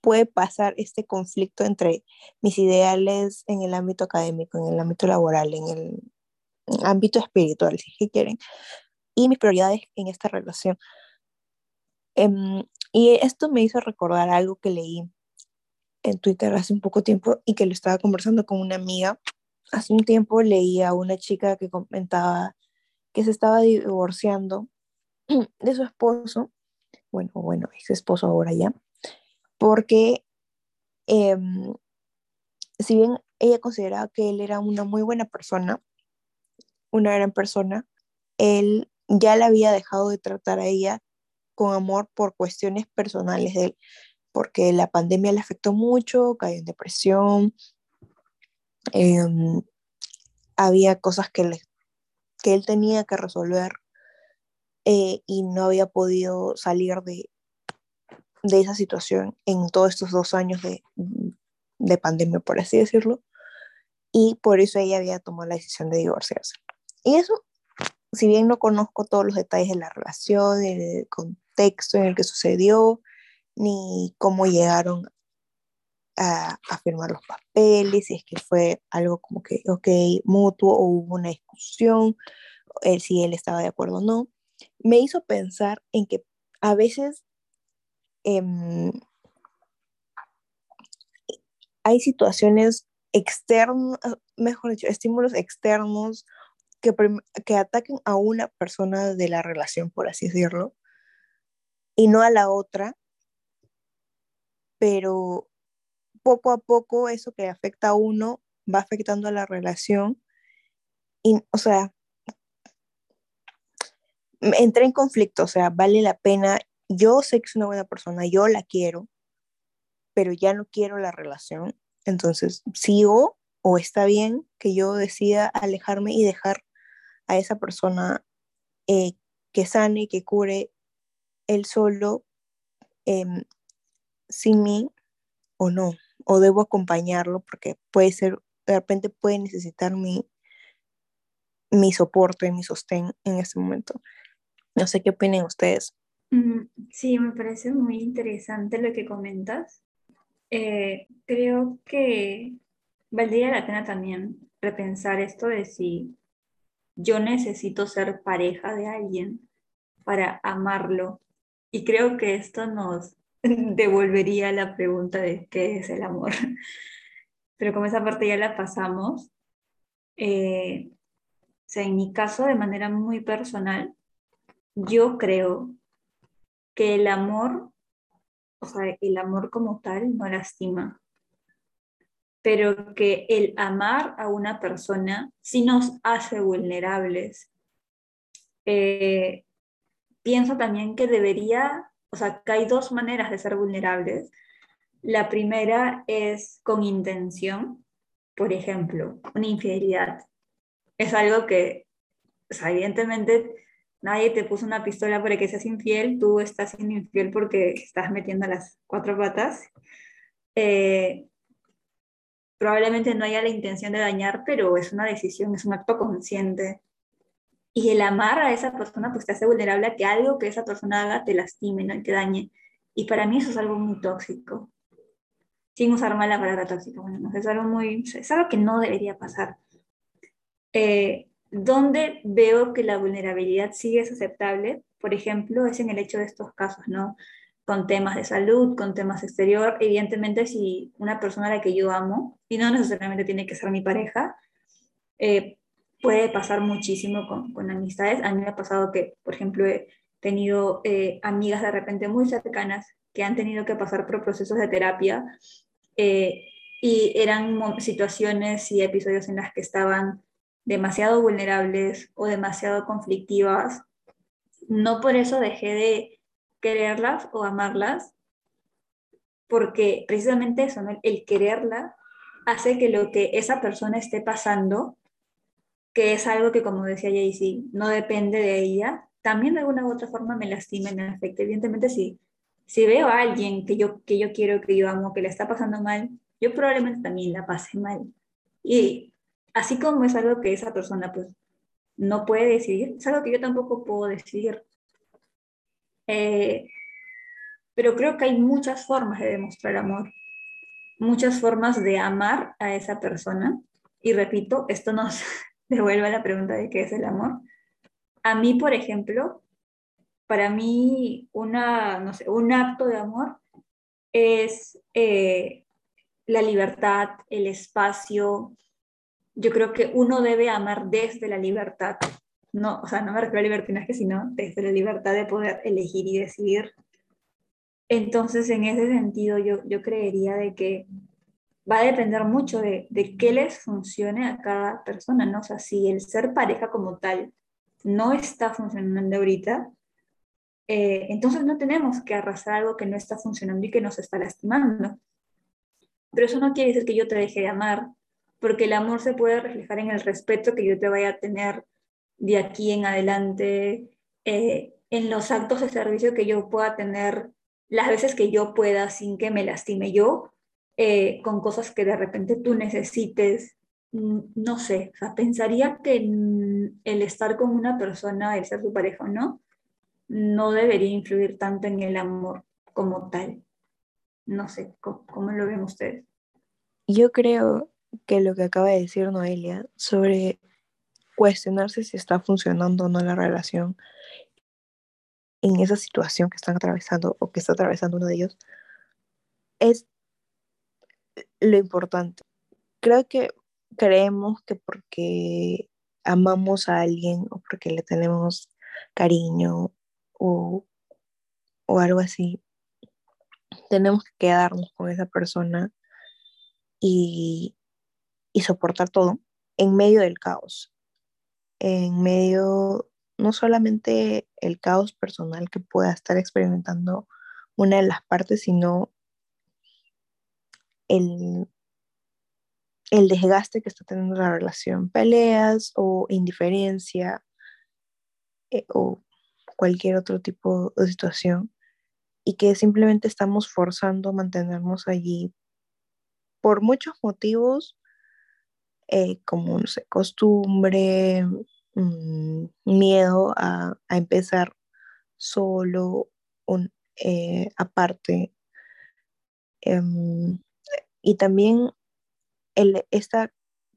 puede pasar este conflicto entre mis ideales en el ámbito académico, en el ámbito laboral, en el ámbito espiritual, si quieren, y mis prioridades en esta relación. Em, y esto me hizo recordar algo que leí en Twitter hace un poco tiempo y que lo estaba conversando con una amiga. Hace un tiempo leí a una chica que comentaba que se estaba divorciando <clears throat> de su esposo, bueno, bueno, ex esposo ahora ya, porque em, si bien ella consideraba que él era una muy buena persona, una gran persona. Él ya le había dejado de tratar a ella con amor por cuestiones personales de él, porque la pandemia le afectó mucho, cayó en depresión, em, había cosas que, que él tenía que resolver eh, y no había podido salir de, de esa situación en todos estos dos años de, de pandemia, por así decirlo, y por eso ella había tomado la decisión de divorciarse. Y eso, si bien no conozco todos los detalles de la relación, el contexto en el que sucedió, ni cómo llegaron a, firmar los papeles, si es que fue algo como que, ok, mutuo o hubo una discusión, él, si él estaba de acuerdo o no, me hizo pensar en que a veces eh, hay situaciones externas, mejor dicho, estímulos externos que, que ataquen a una persona de la relación, por así decirlo, y no a la otra, pero poco a poco eso que afecta a uno va afectando a la relación. Y, o sea, entré en conflicto, o sea, vale la pena. Yo sé que es una buena persona, yo la quiero, pero ya no quiero la relación. Entonces, sigo o está bien que yo decida alejarme y dejar a esa persona eh, que sane, que cure él solo em, sin mí o no, o debo acompañarlo porque puede ser, de repente puede necesitar mi, mi soporte, mi sostén en este momento. No sé qué opinan ustedes. Mm, sí, me parece muy interesante lo que comentas. Eh, creo que valdría la pena también repensar esto de si yo necesito ser pareja de alguien para amarlo. Y creo que esto nos <laughs> devolvería la pregunta de qué es el amor. <laughs> Pero como esa parte ya la pasamos, eh, o sea, en mi caso, de manera muy personal, yo creo que el amor, o sea, el amor como tal no lastima, pero que el amar a una persona sí nos hace vulnerables. Eh, pienso también que debería, o sea, que hay dos maneras de ser vulnerables. La primera es con intención, por ejemplo, una infidelidad. Es algo que, o sea, evidentemente nadie te puso una pistola para que seas infiel, tú estás siendo infiel porque estás metiendo las cuatro patas. Eh, probablemente no haya la intención de dañar, pero es una decisión, es un acto consciente. Y el amar a esa persona pues te hace vulnerable a que algo que esa persona haga te lastime, ¿no? te dañe. Y para mí eso es algo muy tóxico. Sin usar mal la palabra tóxico, bueno, es algo muy, es algo que no debería pasar. Eh, donde veo que la vulnerabilidad sigue es aceptable, por ejemplo, es en el hecho de estos casos, ¿no? Con temas de salud, con temas exterior. Evidentemente, si una persona a la que yo amo, y no necesariamente tiene que ser mi pareja, eh, puede pasar muchísimo con, con, amistades. A mí me ha pasado que, por ejemplo, he tenido eh, amigas de repente muy cercanas que han tenido que pasar por procesos de terapia eh, y eran situaciones y episodios en las que estaban demasiado vulnerables o demasiado conflictivas, no por eso dejé de quererlas o amarlas, porque precisamente eso, el quererla hace que lo que esa persona esté pasando, que es algo que como decía Jaycee, no depende de ella, también de alguna u otra forma me lastima me afecta. Evidentemente, si, si veo a alguien que yo, que yo quiero, que yo amo, que le está pasando mal, yo probablemente también la pase mal. Y así como es algo que esa persona pues no puede decidir, es algo que yo tampoco puedo decidir. Eh, pero creo que hay muchas formas de demostrar amor, muchas formas de amar a esa persona. Y repito, esto nos <laughs> devuelve a la pregunta de qué es el amor. A mí, por ejemplo, para mí una, no sé, un acto de amor es eh, la libertad, el espacio, yo creo que uno debe amar desde la libertad. No, o sea, no me refiero a libertinaje, sino desde la libertad de poder elegir y decidir. Entonces, en ese sentido, yo, yo creería de que va a depender mucho de, de qué les funcione a cada persona, ¿no? O sea, si el ser pareja como tal no está funcionando ahorita, eh, entonces no tenemos que arrastrar algo que no está funcionando y que nos está lastimando. Pero eso no quiere decir que yo te deje de amar, porque el amor se puede reflejar en el respeto que yo te vaya a tener de aquí en adelante, eh, en los actos de servicio que yo pueda tener las veces que yo pueda sin que me lastime yo, eh, con cosas que de repente tú necesites, mm, no sé, o sea, pensaría que el estar con una persona, el ser su pareja no, no debería influir tanto en el amor como tal. No sé, ¿cómo, lo ven ustedes? Yo creo que lo que acaba de decir Noelia sobre cuestionarse si está funcionando o no la relación en esa situación que están atravesando o que está atravesando uno de ellos, es lo importante. Creo que creemos que porque amamos a alguien o porque le tenemos cariño o, o algo así, tenemos que quedarnos con esa persona y, y soportar todo en medio del caos, en medio no solamente el caos personal que pueda estar experimentando una de las partes, sino el, el desgaste que está teniendo la relación, peleas o indiferencia eh, o cualquier otro tipo de situación y que simplemente estamos forzando a mantenernos allí por muchos motivos, eh, como, no sé, costumbre, Mm, miedo a, empezar solo, un, eh, aparte. Em, y también el, esta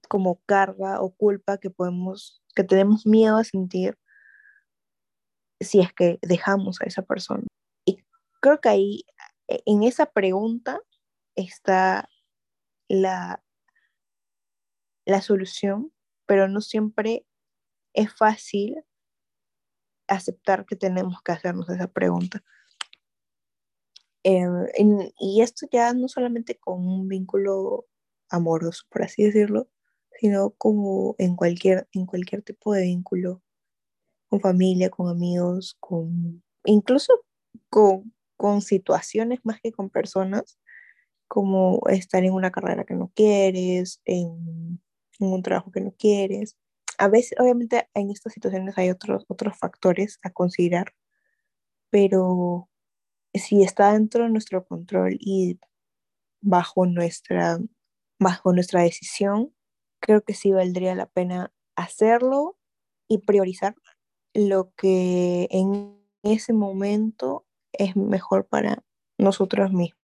como carga o culpa que podemos, que tenemos miedo a sentir si es que dejamos a esa persona. Y creo que ahí, e, en esa pregunta está la, la solución, pero no siempre es fácil aceptar que tenemos que hacernos esa pregunta. Em, y esto ya no solamente con un vínculo amoroso, por así decirlo, sino como en cualquier, en cualquier tipo de vínculo, con familia, con amigos, con incluso con, con situaciones más que con personas, como estar en una carrera que no quieres, en, en un trabajo que no quieres, a veces, obviamente, en estas situaciones hay otros, otros factores a considerar, pero si está dentro de nuestro control y bajo nuestra, bajo nuestra decisión, creo que sí valdría la pena hacerlo y priorizar lo que en ese momento es mejor para nosotros mismos.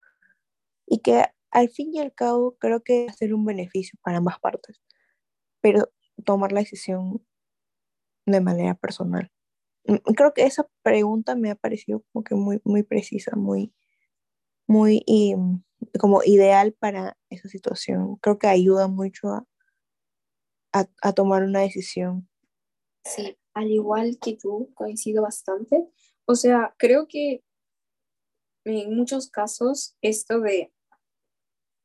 Y que al fin y al cabo creo que va a ser un beneficio para ambas partes. Pero tomar la decisión de manera personal. Mm, creo que esa pregunta me ha parecido como que muy, muy precisa, muy, muy y, como ideal para esa situación. Creo que ayuda mucho a, a, tomar una decisión. Sí, al igual que tú, coincido bastante. O sea, creo que en muchos casos esto de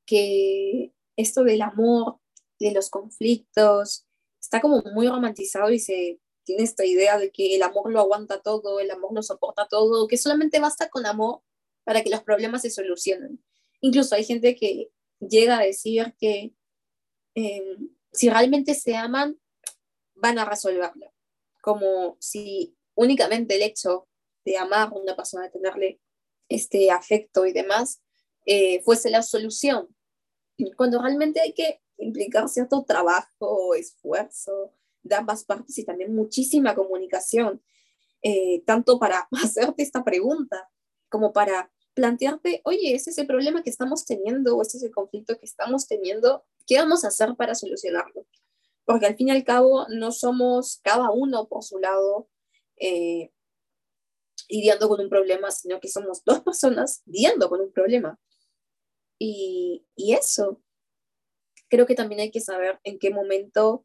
que esto del amor, de los conflictos, está como muy romantizado y se tiene esta idea de que el amor lo aguanta todo, el amor lo soporta todo, que solamente basta con amor para que los problemas se solucionen. Incluso hay gente que llega a decir que em, si realmente se aman, van a resolverlo. Como si únicamente el hecho de amar a una persona, de tenerle este afecto y demás, eh, fuese la solución. Cuando realmente hay que implicar cierto trabajo, esfuerzo de ambas partes y también muchísima comunicación, eh, tanto para <laughs> hacerte esta pregunta como para plantearte, oye, ese es el problema que estamos teniendo o ese es el conflicto que estamos teniendo, ¿qué vamos a hacer para solucionarlo? Porque al fin y al cabo no somos cada uno por su lado eh, lidiando con un problema, sino que somos dos <laughs> personas lidiando con un problema. Y, y eso, creo que también hay que saber en qué momento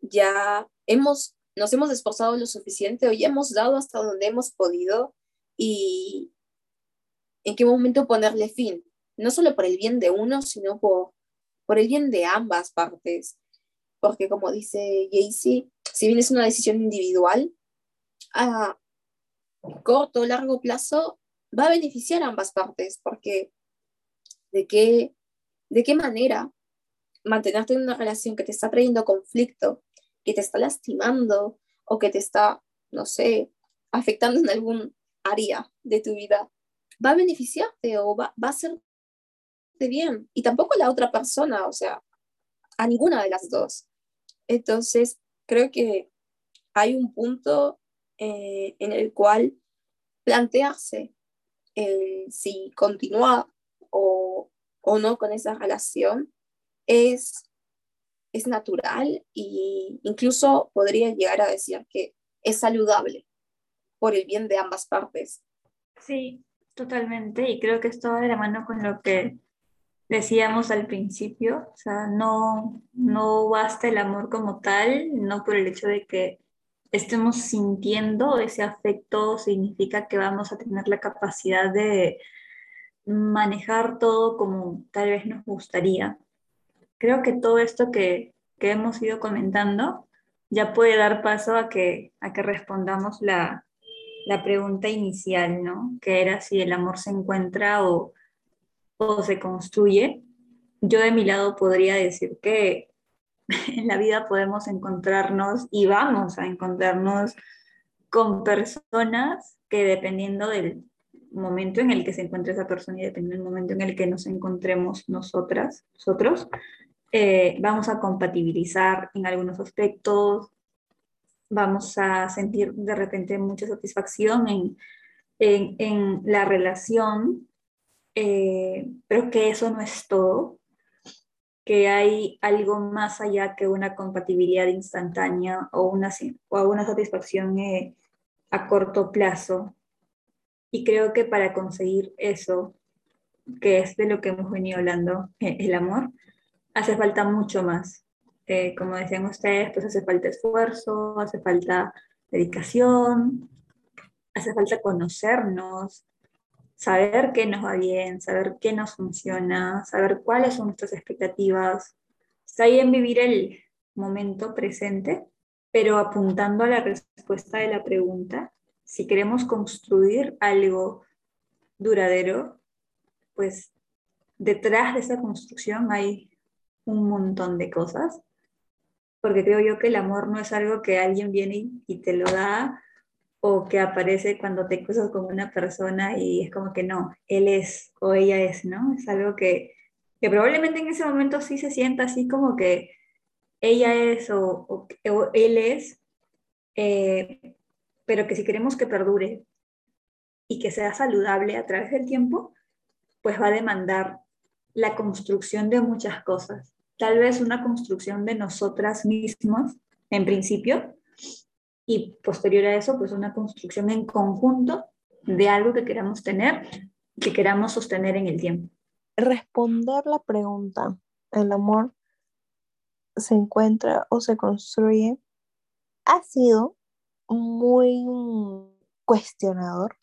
ya hemos, nos hemos esforzado lo suficiente o ya hemos dado hasta donde hemos podido y en qué momento ponerle fin, no solo por el bien de uno, sino por, por el bien de ambas partes. Porque como dice Jaycee, si bien es una decisión individual, a corto o largo plazo va a beneficiar a ambas partes, porque de qué, de qué manera mantenerte en una relación que te está trayendo conflicto, que te está lastimando o que te está, no sé, afectando en algún área de tu vida, va a beneficiarte o va, a ser bien. Y tampoco la otra persona, o sea, a ninguna de las dos. Entonces, creo que hay un punto eh, en el cual plantearse si continúa o, o, no con esa relación es, es natural e incluso podría llegar a decir que es saludable por el bien de ambas partes. Sí, totalmente. Y creo que esto va de la mano con lo que decíamos al principio, o sea, no, no basta el amor como tal, no por el hecho de que estemos sintiendo ese afecto significa que vamos a tener la capacidad de manejar todo como tal vez nos gustaría. Creo que todo esto que, que hemos ido comentando ya puede dar paso a que, a que respondamos la, la pregunta inicial, ¿no? Que era si el amor se encuentra o, o se construye, yo de mi lado podría decir que <laughs> en la vida podemos encontrarnos y vamos a encontrarnos con personas que dependiendo del momento en el que se encuentre esa persona y dependiendo del momento en el que nos encontremos nosotras, nosotros, eh, vamos a compatibilizar en algunos aspectos, vamos a sentir de repente mucha satisfacción en, en, en la relación eh, pero que eso no es todo, que hay algo más allá que una compatibilidad instantánea o una, o una satisfacción eh, a corto plazo. Y creo que para conseguir eso, que es de lo que hemos venido hablando, eh, el amor, hace falta mucho más. como decían ustedes, pues hace falta esfuerzo, hace falta dedicación, hace falta conocernos, saber qué nos va bien, saber qué nos funciona, saber cuáles son nuestras expectativas. Está bien vivir el momento presente, pero apuntando a la respuesta de la pregunta, si queremos construir algo duradero, pues detrás de esa construcción hay un montón de cosas, porque creo yo que el amor no es algo que alguien viene y te lo da o que aparece cuando te cruzas con una persona y es como que no, él es o ella es, ¿no? Es algo que, que probablemente en ese momento sí se sienta así como que ella es o, o, él es, eh, pero que si queremos que perdure y que sea saludable a través del tiempo, pues va a demandar la construcción de muchas cosas. Tal vez una construcción de nosotras mismas, en principio, y posterior a eso, pues una construcción en conjunto de algo que queramos tener, que queramos sostener en el tiempo. Responder la pregunta, ¿el amor se encuentra o se construye? Ha sido muy cuestionador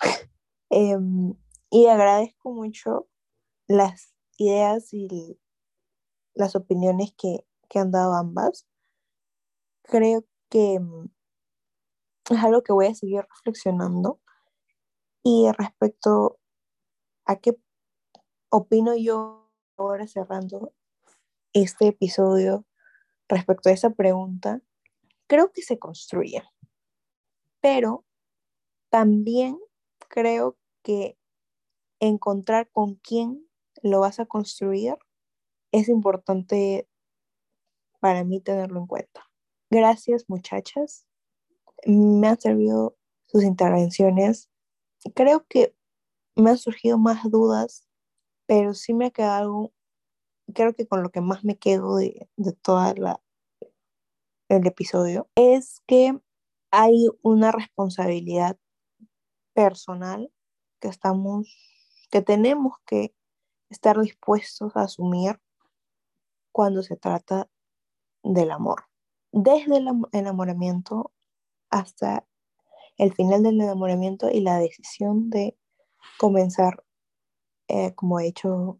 em, y agradezco mucho las ideas y las opiniones que, que han dado ambas. Creo que em, es algo que voy a seguir reflexionando. Y respecto a qué opino yo ahora cerrando este episodio respecto a esa pregunta, creo que se construye. Pero también creo que encontrar con quién lo vas a construir es importante para mí tenerlo en cuenta. Gracias muchachas me han servido sus intervenciones. Creo que me han surgido más dudas, pero sí me ha quedado creo que con lo que más me quedo de, de toda la el episodio es que hay una responsabilidad personal que estamos que tenemos que estar dispuestos a asumir cuando se trata del amor. Desde el enamoramiento hasta el final del enamoramiento y la decisión de comenzar, eh, como he hecho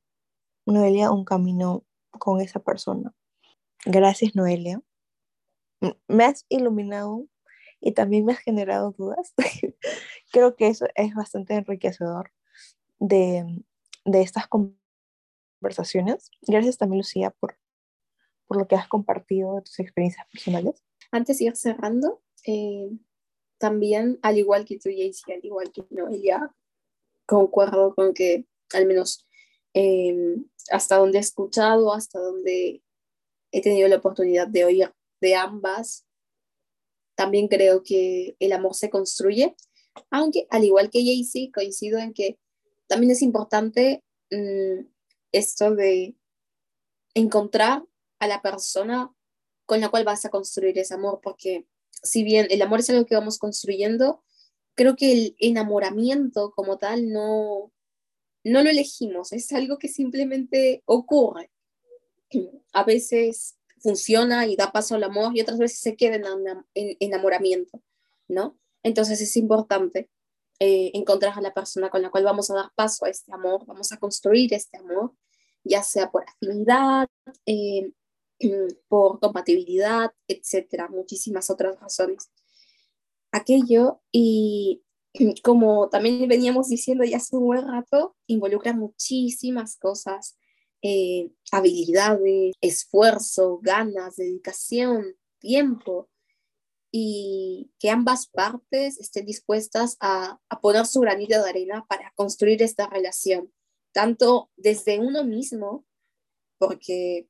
Noelia, un camino con esa persona. Gracias, Noelia. Me has iluminado y también me has generado dudas. <laughs> Creo que eso es bastante enriquecedor de, de estas conversaciones. Gracias también, Lucía, por, por lo que has compartido de tus experiencias personales. Antes de ir cerrando, eh, también, al igual que tú, Jaycee, al igual que Noelia, concuerdo con que al menos eh, hasta donde he escuchado, hasta donde he tenido la oportunidad de oír de ambas, también creo que el amor se construye, aunque al igual que Jaycee, coincido en que también es importante mm, esto de encontrar a la persona con la cual vas a construir ese amor, porque si bien el amor es algo que vamos construyendo, creo que el enamoramiento como tal no, no lo elegimos, es algo que simplemente ocurre. A veces funciona y da paso al amor y otras veces se queda en enamoramiento, ¿no? Entonces es importante eh, encontrar a la persona con la cual vamos a dar paso a este amor, vamos a construir este amor, ya sea por afinidad, eh, <clears throat> por compatibilidad, etcétera, muchísimas otras razones. Aquello y <clears throat> como también veníamos diciendo ya hace un buen rato, involucra muchísimas cosas, eh, habilidades, esfuerzo, ganas, dedicación, tiempo, y que ambas partes estén dispuestas a, a poner su granito de arena para construir esta relación, tanto desde uno mismo, porque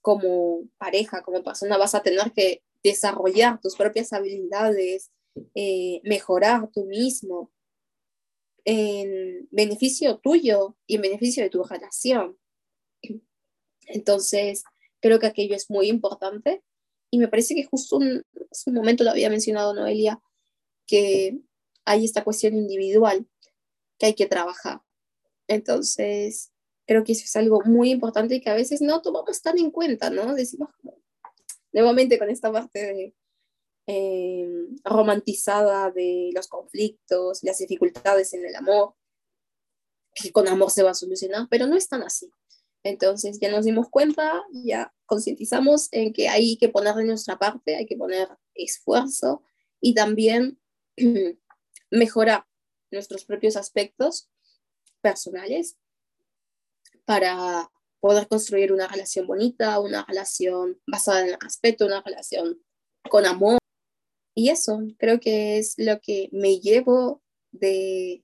como pareja, como persona, vas a tener que desarrollar tus propias habilidades, eh, mejorar tú mismo en beneficio tuyo y en beneficio de tu relación. Entonces, creo que aquello es muy importante y me parece que justo un, un momento lo había mencionado Noelia, que hay esta cuestión individual que hay que trabajar. Entonces, creo que eso es algo muy importante y que a veces no tomamos tan en cuenta, ¿no? Decimos, nuevamente con esta parte de, eh, romantizada de los conflictos, las dificultades en el amor, que con amor se va a solucionar, pero no es tan así. Entonces ya nos dimos cuenta, ya concientizamos en que hay que poner de nuestra parte, hay que poner esfuerzo y también <clears throat> mejorar nuestros propios aspectos personales para poder construir una relación bonita, una relación basada en el respeto, una relación con amor. Y eso creo que es lo que me llevo de,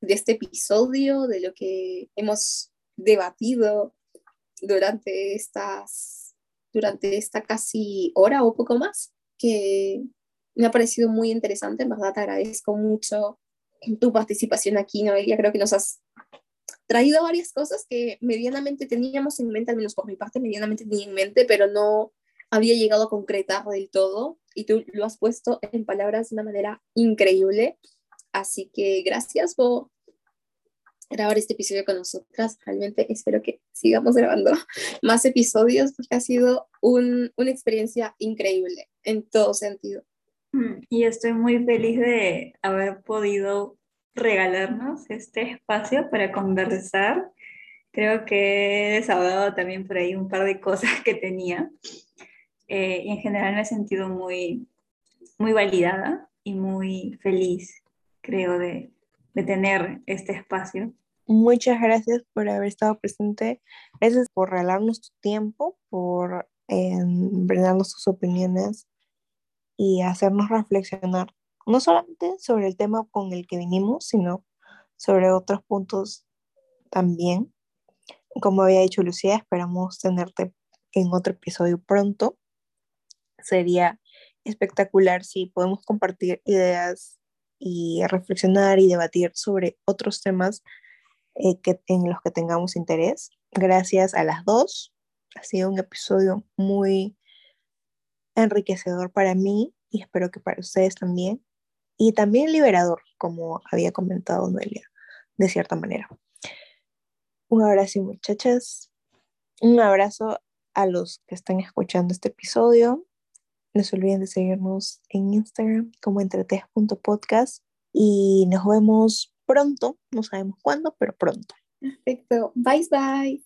de este episodio, de lo que hemos debatido durante estas durante esta casi hora o poco más, que me ha parecido muy interesante, en verdad te agradezco mucho tu participación aquí, Noelia, creo que nos has traído varias cosas que medianamente teníamos en mente, al menos por mi parte medianamente tenía en mente, pero no había llegado a concretar del todo y tú lo has puesto en palabras de una manera increíble. Así que gracias por grabar este episodio con nosotras. Realmente espero que sigamos grabando <laughs> más episodios porque ha sido una experiencia increíble en todo sentido. Mm, y estoy muy feliz de haber podido regalarnos este espacio para conversar. Creo que he desahogado también por ahí un par de cosas que tenía. Eh, y en general me he sentido muy, muy validada y muy feliz, creo, de, de tener este espacio. Muchas gracias por haber estado presente. Gracias por regalarnos tu tiempo, por eh, brindarnos tus opiniones y hacernos reflexionar no solamente sobre el tema con el que vinimos, sino sobre otros puntos también. Como había dicho Lucía, esperamos tenerte en otro episodio pronto. Sería espectacular si podemos compartir ideas y reflexionar y debatir sobre otros temas eh, que, en los que tengamos interés. Gracias a las dos. Ha sido un episodio muy enriquecedor para mí y espero que para ustedes también y también liberador, como había comentado Noelia, de cierta manera. Un abrazo muchachas, un abrazo a los que están escuchando este episodio. No se olviden de seguirnos en Instagram como entretes.podcast y nos vemos pronto, no sabemos cuándo, pero pronto. Perfecto, bye bye.